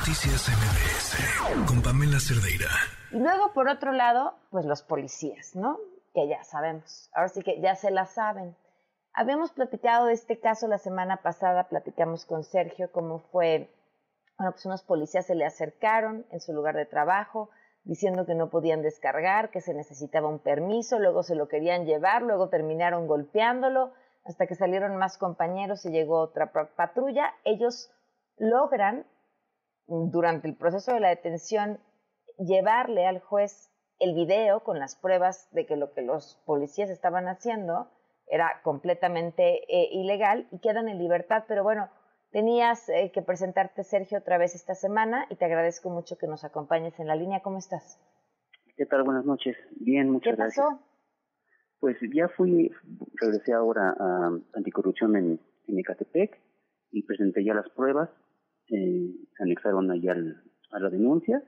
Noticias MBS con Pamela Cerdeira. Y luego, por otro lado, pues los policías, ¿no? Que ya sabemos. Ahora sí que ya se la saben. Habíamos platicado de este caso la semana pasada, platicamos con Sergio cómo fue, bueno, pues unos policías se le acercaron en su lugar de trabajo diciendo que no podían descargar, que se necesitaba un permiso, luego se lo querían llevar, luego terminaron golpeándolo, hasta que salieron más compañeros y llegó otra patrulla. Ellos logran, durante el proceso de la detención, llevarle al juez el video con las pruebas de que lo que los policías estaban haciendo era completamente eh, ilegal y quedan en libertad. Pero bueno, tenías eh, que presentarte, Sergio, otra vez esta semana y te agradezco mucho que nos acompañes en la línea. ¿Cómo estás? ¿Qué tal? Buenas noches. Bien, muchas gracias. ¿Qué pasó? Pues ya fui, regresé ahora a anticorrupción en, en Ecatepec y presenté ya las pruebas. Eh, anexaron allá a la denuncia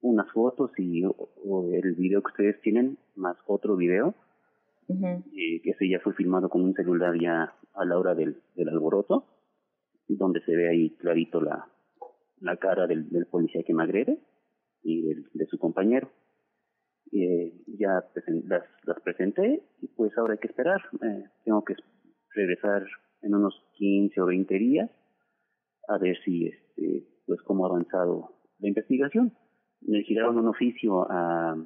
unas fotos y el video que ustedes tienen más otro video que ese ya fue filmado con un celular ya a la hora del, del alboroto, donde se ve ahí clarito la, la cara del, del policía que me agrede y de su compañero. Eh, ya las, las presenté y pues ahora hay que esperar. Eh, tengo que regresar en unos 15 o 20 días a ver si, este, pues cómo ha avanzado la investigación. Me giraron un oficio a,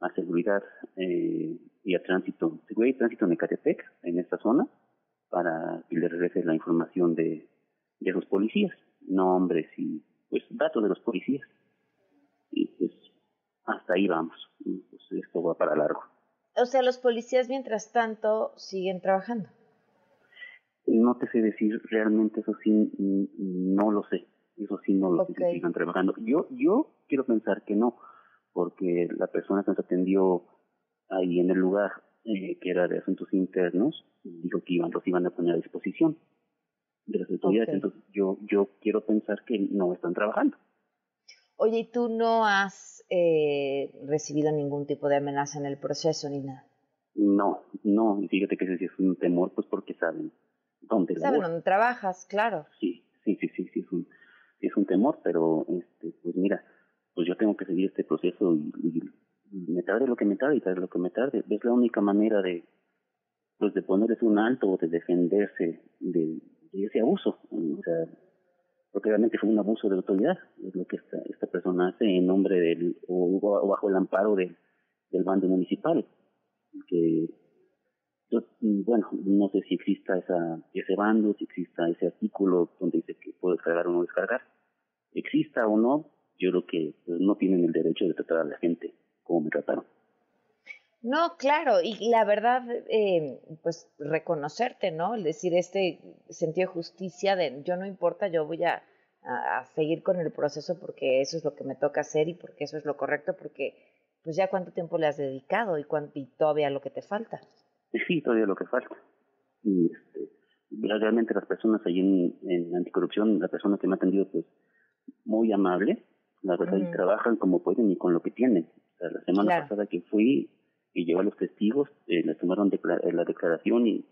a seguridad eh, y a tránsito, seguridad y tránsito en Ecatepec, en esta zona, para que le regrese la información de, de los policías, nombres y pues datos de los policías. Y pues hasta ahí vamos. Pues esto va para largo. O sea, los policías mientras tanto siguen trabajando. No te sé decir realmente eso sí, no lo sé. Eso sí no lo sé si sigan trabajando. Yo, yo quiero pensar que no, porque la persona que nos atendió ahí en el lugar, eh, que era de asuntos internos, dijo que iban, los iban a poner a disposición de las autoridades. Entonces yo, yo quiero pensar que no están trabajando. Oye, ¿y tú no has eh, recibido ningún tipo de amenaza en el proceso ni nada? No, no, y fíjate que ese sí es un temor, pues porque saben dónde Saben dónde trabajas, claro. Sí, sí, sí, sí, sí, es un, es un temor, pero este, pues mira, pues yo tengo que seguir este proceso y, me tarde lo que me tarde y tarde lo que me tarde. Es la única manera de, pues de ponerles un alto o de defenderse de, de ese abuso. O sea, porque realmente fue un abuso de autoridad, es lo que esta, esta persona hace en nombre del, o, bajo el amparo del, del bando municipal, que yo, bueno, no sé si exista esa, ese bando, si exista ese artículo donde dice que puedo descargar o no descargar, exista o no, yo creo que pues, no tienen el derecho de tratar a la gente como me trataron. No, claro, y la verdad, eh, pues reconocerte, ¿no? Es decir, este sentido de justicia de yo no importa, yo voy a, a, seguir con el proceso porque eso es lo que me toca hacer y porque eso es lo correcto, porque pues ya cuánto tiempo le has dedicado y, cuánto, y todavía lo que te falta. Sí, todavía lo que falta. Y este, realmente las personas ahí en, en anticorrupción, la persona que me ha atendido, pues muy amable, la verdad, y trabajan como pueden y con lo que tienen. O sea, la semana pasada que fui, y llevó a los testigos, eh, les tomaron eh, la declaración y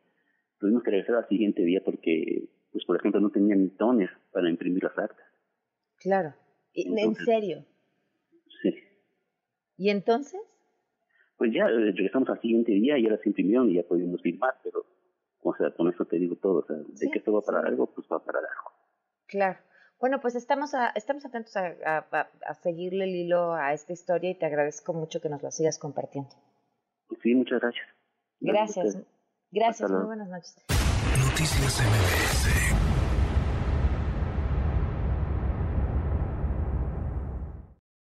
tuvimos que regresar al siguiente día porque, pues por ejemplo, no tenían toner para imprimir las actas. Claro. ¿En serio? Sí. ¿Y entonces? Pues ya eh, regresamos al siguiente día y ya las imprimieron y ya pudimos firmar, pero, o sea, con eso te digo todo, o sea, de que esto va para algo, pues va para algo. Claro. Bueno, pues estamos, a, estamos atentos a, a, a, seguirle el hilo a esta historia y te agradezco mucho que nos lo sigas compartiendo. Sí, muchas gracias. Gracias. Gracias, muy buenas noches. Noticias MBS